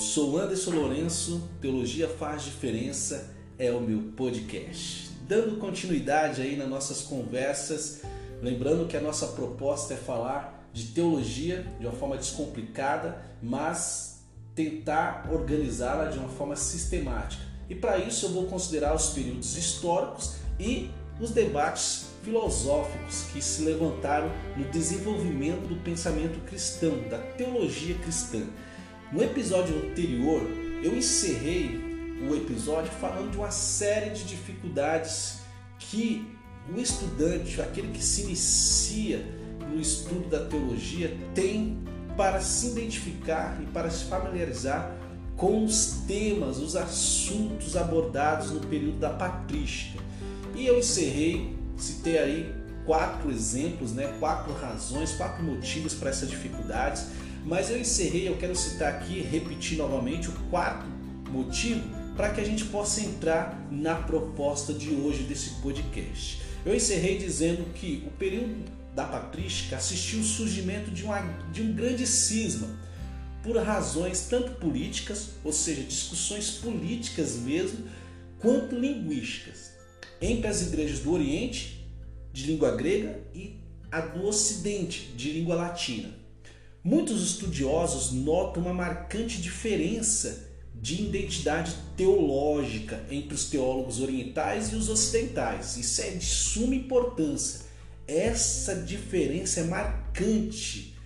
sou Anderson Lourenço, Teologia Faz Diferença é o meu podcast. Dando continuidade aí nas nossas conversas, lembrando que a nossa proposta é falar de teologia de uma forma descomplicada, mas tentar organizá-la de uma forma sistemática. E para isso eu vou considerar os períodos históricos e os debates filosóficos que se levantaram no desenvolvimento do pensamento cristão, da teologia cristã. No episódio anterior, eu encerrei o episódio falando de uma série de dificuldades que o estudante, aquele que se inicia no estudo da teologia, tem para se identificar e para se familiarizar com os temas, os assuntos abordados no período da patrística. E eu encerrei, citei aí quatro exemplos, né, quatro razões, quatro motivos para essas dificuldades, mas eu encerrei, eu quero citar aqui, repetir novamente o quarto motivo para que a gente possa entrar na proposta de hoje desse podcast. Eu encerrei dizendo que o período da patrística assistiu o surgimento de, uma, de um grande cisma por razões tanto políticas, ou seja, discussões políticas mesmo, quanto linguísticas, entre as igrejas do Oriente, de língua grega, e a do Ocidente, de língua latina. Muitos estudiosos notam uma marcante diferença de identidade teológica entre os teólogos orientais e os ocidentais. Isso é de suma importância. Essa diferença é marcante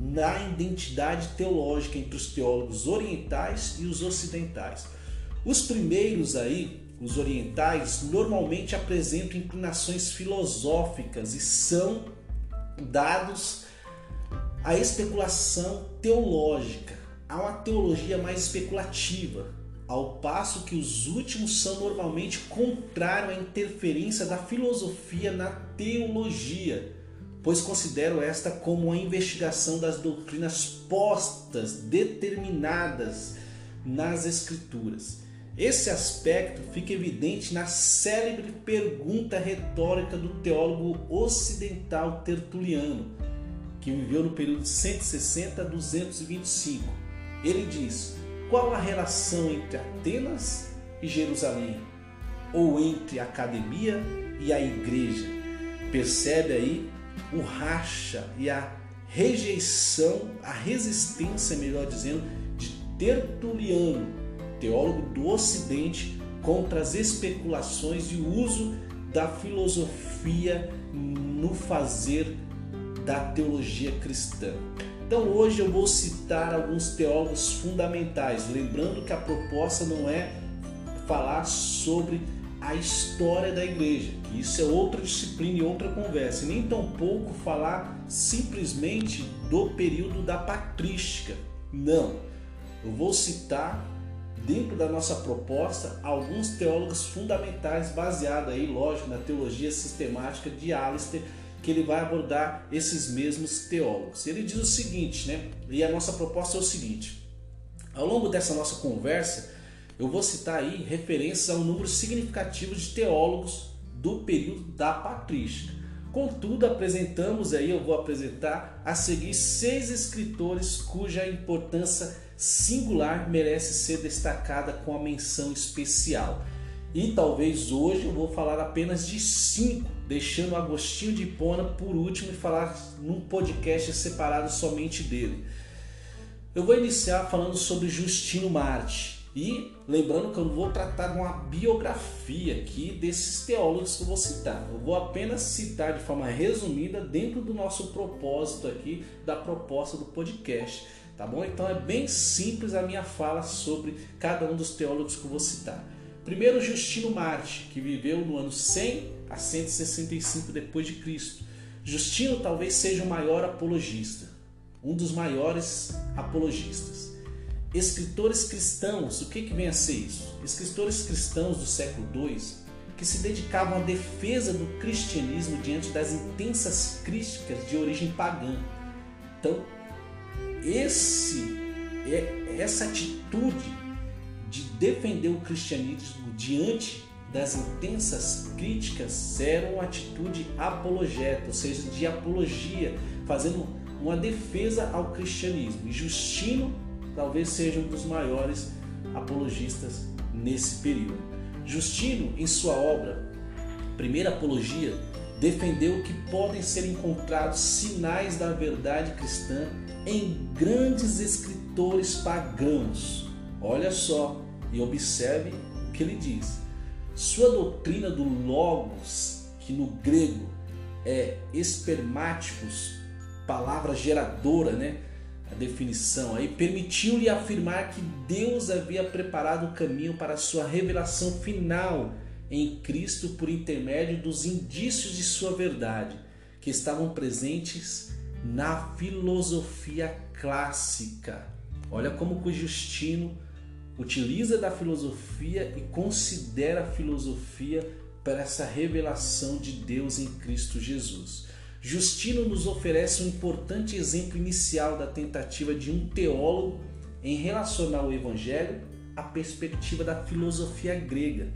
na identidade teológica entre os teólogos orientais e os ocidentais. Os primeiros aí, os orientais, normalmente apresentam inclinações filosóficas e são dados à especulação teológica há uma teologia mais especulativa, ao passo que os últimos são normalmente contrários à interferência da filosofia na teologia, pois consideram esta como uma investigação das doutrinas postas, determinadas nas Escrituras. Esse aspecto fica evidente na célebre pergunta retórica do teólogo ocidental Tertuliano, que viveu no período de 160 a 225 ele diz: qual a relação entre Atenas e Jerusalém? Ou entre a academia e a igreja? Percebe aí o racha e a rejeição, a resistência, melhor dizendo, de Tertuliano, teólogo do Ocidente, contra as especulações e o uso da filosofia no fazer da teologia cristã. Então hoje eu vou citar alguns teólogos fundamentais, lembrando que a proposta não é falar sobre a história da igreja, que isso é outra disciplina e outra conversa, e nem tampouco falar simplesmente do período da patrística. Não. Eu vou citar dentro da nossa proposta alguns teólogos fundamentais baseados aí, lógico, na teologia sistemática de Alistair que ele vai abordar esses mesmos teólogos. Ele diz o seguinte, né? E a nossa proposta é o seguinte: ao longo dessa nossa conversa, eu vou citar aí referências a um número significativo de teólogos do período da patrística. Contudo, apresentamos aí, eu vou apresentar a seguir seis escritores cuja importância singular merece ser destacada com a menção especial. E talvez hoje eu vou falar apenas de cinco, deixando Agostinho de Hipona por último e falar num podcast separado somente dele. Eu vou iniciar falando sobre Justino Marte. E lembrando que eu não vou tratar uma biografia aqui desses teólogos que eu vou citar. Eu vou apenas citar de forma resumida dentro do nosso propósito aqui da proposta do podcast. Tá bom? Então é bem simples a minha fala sobre cada um dos teólogos que eu vou citar. Primeiro Justino Marte, que viveu no ano 100 a 165 depois de Cristo. Justino talvez seja o maior apologista, um dos maiores apologistas. Escritores cristãos, o que, que vem a ser isso? Escritores cristãos do século II que se dedicavam à defesa do cristianismo diante das intensas críticas de origem pagã. Então, esse, é, essa atitude de defender o cristianismo diante das intensas críticas era uma atitude apologeta, ou seja, de apologia, fazendo uma defesa ao cristianismo. E Justino talvez seja um dos maiores apologistas nesse período. Justino, em sua obra Primeira Apologia, defendeu que podem ser encontrados sinais da verdade cristã em grandes escritores pagãos. Olha só e observe o que ele diz. Sua doutrina do Logos, que no grego é espermáticos, palavra geradora, né? A definição aí permitiu-lhe afirmar que Deus havia preparado o caminho para sua revelação final em Cristo por intermédio dos indícios de sua verdade, que estavam presentes na filosofia clássica. Olha como o Justino utiliza da filosofia e considera a filosofia para essa revelação de Deus em Cristo Jesus. Justino nos oferece um importante exemplo inicial da tentativa de um teólogo em relacionar o evangelho à perspectiva da filosofia grega,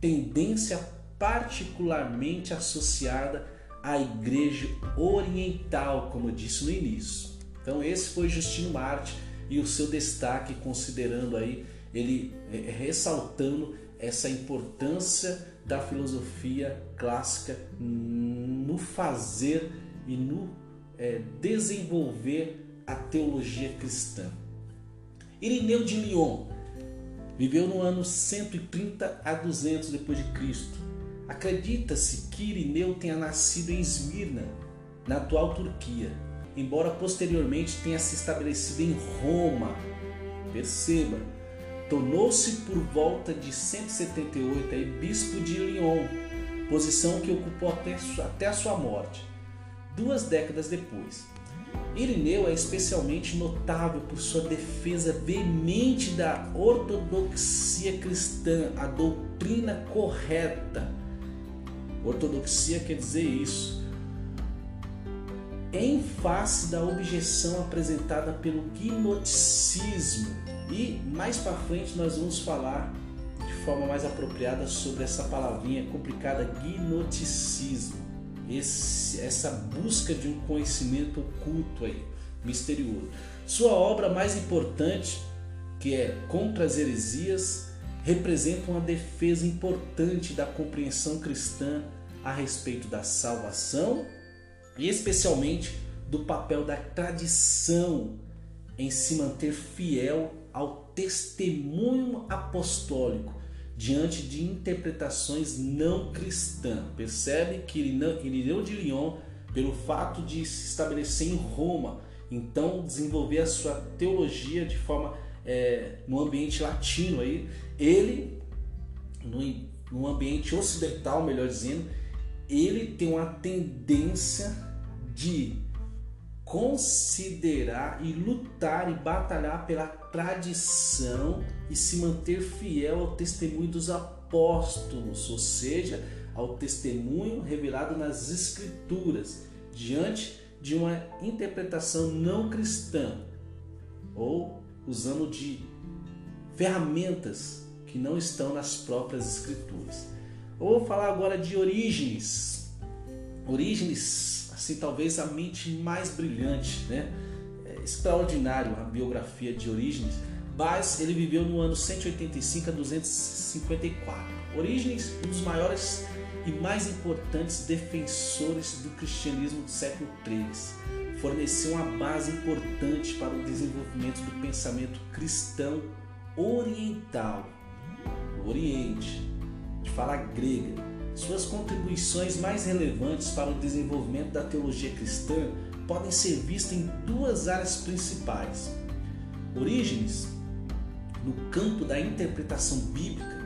tendência particularmente associada à igreja oriental, como eu disse no início. Então esse foi Justino Marte e o seu destaque considerando aí ele é, ressaltando essa importância da filosofia clássica no fazer e no é, desenvolver a teologia cristã. Irineu de Lyon viveu no ano 130 a 200 depois de Cristo. Acredita-se que Irineu tenha nascido em Esmirna, na atual Turquia, embora posteriormente tenha se estabelecido em Roma. Perceba, tornou-se por volta de 178 aí, bispo de Lyon, posição que ocupou até, até a sua morte, duas décadas depois. Irineu é especialmente notável por sua defesa veemente da ortodoxia cristã, a doutrina correta. Ortodoxia quer dizer isso. Em face da objeção apresentada pelo gnosticismo, e mais para frente nós vamos falar de forma mais apropriada sobre essa palavrinha complicada, gnosticismo. Esse, essa busca de um conhecimento oculto aí, misterioso. Sua obra mais importante, que é Contra as Heresias, representa uma defesa importante da compreensão cristã a respeito da salvação e especialmente do papel da tradição em se manter fiel ao testemunho apostólico diante de interpretações não cristãs. Percebe que Irineu de Lyon, pelo fato de se estabelecer em Roma, então desenvolver a sua teologia de forma é, no ambiente latino aí, ele no, no ambiente ocidental, melhor dizendo, ele tem uma tendência de considerar e lutar e batalhar pela tradição e se manter fiel ao testemunho dos apóstolos, ou seja, ao testemunho revelado nas Escrituras, diante de uma interpretação não cristã, ou usando de ferramentas que não estão nas próprias Escrituras. Eu vou falar agora de Orígenes. Orígenes talvez a mente mais brilhante, né? É extraordinário a biografia de Orígenes, mas ele viveu no ano 185 a 254. Orígenes, um dos maiores e mais importantes defensores do cristianismo do século III, forneceu uma base importante para o desenvolvimento do pensamento cristão oriental, Oriente, de fala grega suas contribuições mais relevantes para o desenvolvimento da teologia cristã podem ser vistas em duas áreas principais. Orígenes, no campo da interpretação bíblica,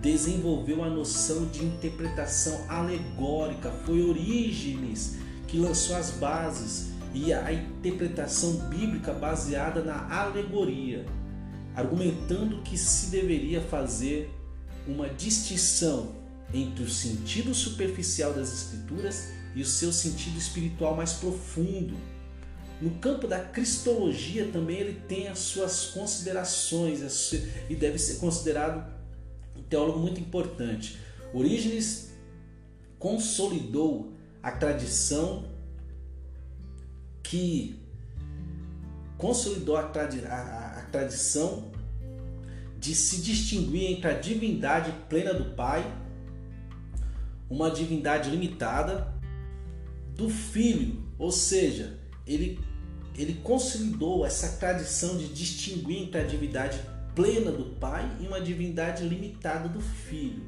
desenvolveu a noção de interpretação alegórica. Foi Orígenes que lançou as bases e a interpretação bíblica baseada na alegoria, argumentando que se deveria fazer uma distinção entre o sentido superficial das Escrituras e o seu sentido espiritual mais profundo. No campo da cristologia também ele tem as suas considerações e deve ser considerado um teólogo muito importante. Orígenes consolidou a tradição que consolidou a, tradi a, a tradição de se distinguir entre a divindade plena do Pai, uma divindade limitada, do Filho, ou seja, ele, ele consolidou essa tradição de distinguir entre a divindade plena do Pai e uma divindade limitada do Filho.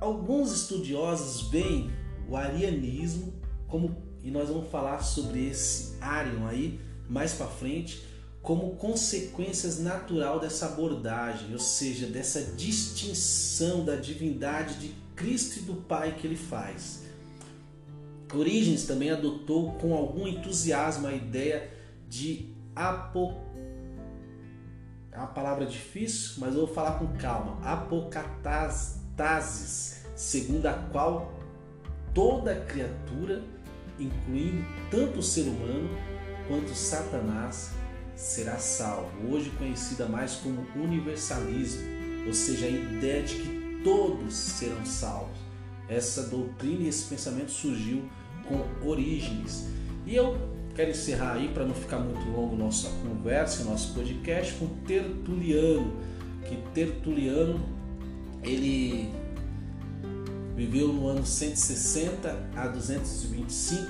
Alguns estudiosos veem o arianismo como e nós vamos falar sobre esse Arion aí mais para frente como consequências natural dessa abordagem, ou seja, dessa distinção da divindade de Cristo e do Pai que ele faz. Origens também adotou com algum entusiasmo a ideia de apo é uma palavra difícil, mas eu vou falar com calma. Apocatasis, segundo a qual toda criatura, incluindo tanto o ser humano quanto Satanás, será salvo. Hoje conhecida mais como universalismo, ou seja, a ideia de que todos serão salvos. Essa doutrina e esse pensamento surgiu com origens. E eu quero encerrar aí, para não ficar muito longo nossa conversa, nosso podcast, com Tertuliano, que Tertuliano ele viveu no ano 160 a 225.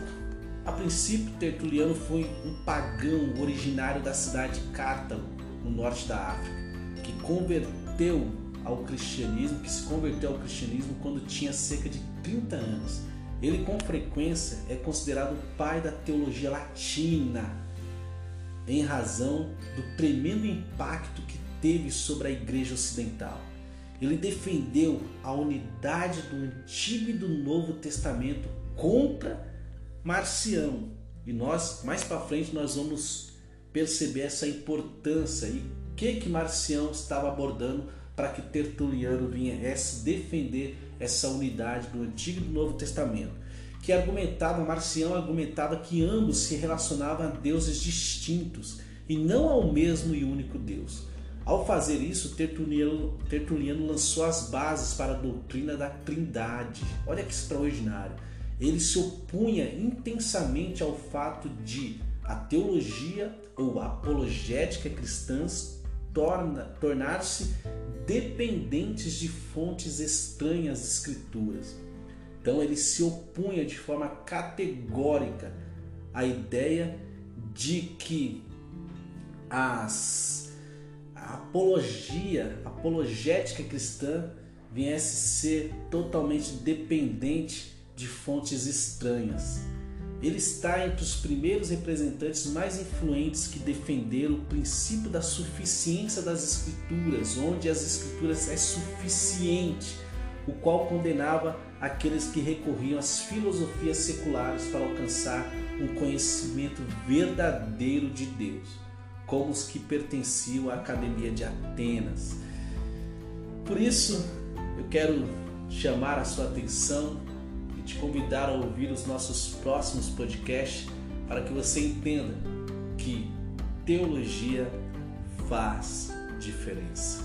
A princípio, Tertuliano foi um pagão originário da cidade de Cartago, no norte da África, que converteu ao cristianismo, que se converteu ao cristianismo quando tinha cerca de 30 anos. Ele com frequência é considerado o pai da teologia latina, em razão do tremendo impacto que teve sobre a igreja ocidental. Ele defendeu a unidade do Antigo e do Novo Testamento contra Marcião. E nós, mais para frente, nós vamos perceber essa importância e o que que Marcião estava abordando para que Tertuliano viesse defender essa unidade do Antigo e do Novo Testamento, que argumentava, Marcião argumentava que ambos se relacionavam a deuses distintos e não ao mesmo e único Deus. Ao fazer isso, Tertuliano, Tertuliano lançou as bases para a doutrina da Trindade. Olha que extraordinário! Ele se opunha intensamente ao fato de a teologia ou apologética cristãs tornar-se dependentes de fontes estranhas de escrituras. Então ele se opunha de forma categórica à ideia de que as, a apologia, a apologética cristã viesse ser totalmente dependente de fontes estranhas. Ele está entre os primeiros representantes mais influentes que defenderam o princípio da suficiência das Escrituras, onde as Escrituras é suficiente, o qual condenava aqueles que recorriam às filosofias seculares para alcançar um conhecimento verdadeiro de Deus, como os que pertenciam à Academia de Atenas. Por isso, eu quero chamar a sua atenção te convidar a ouvir os nossos próximos podcasts para que você entenda que teologia faz diferença.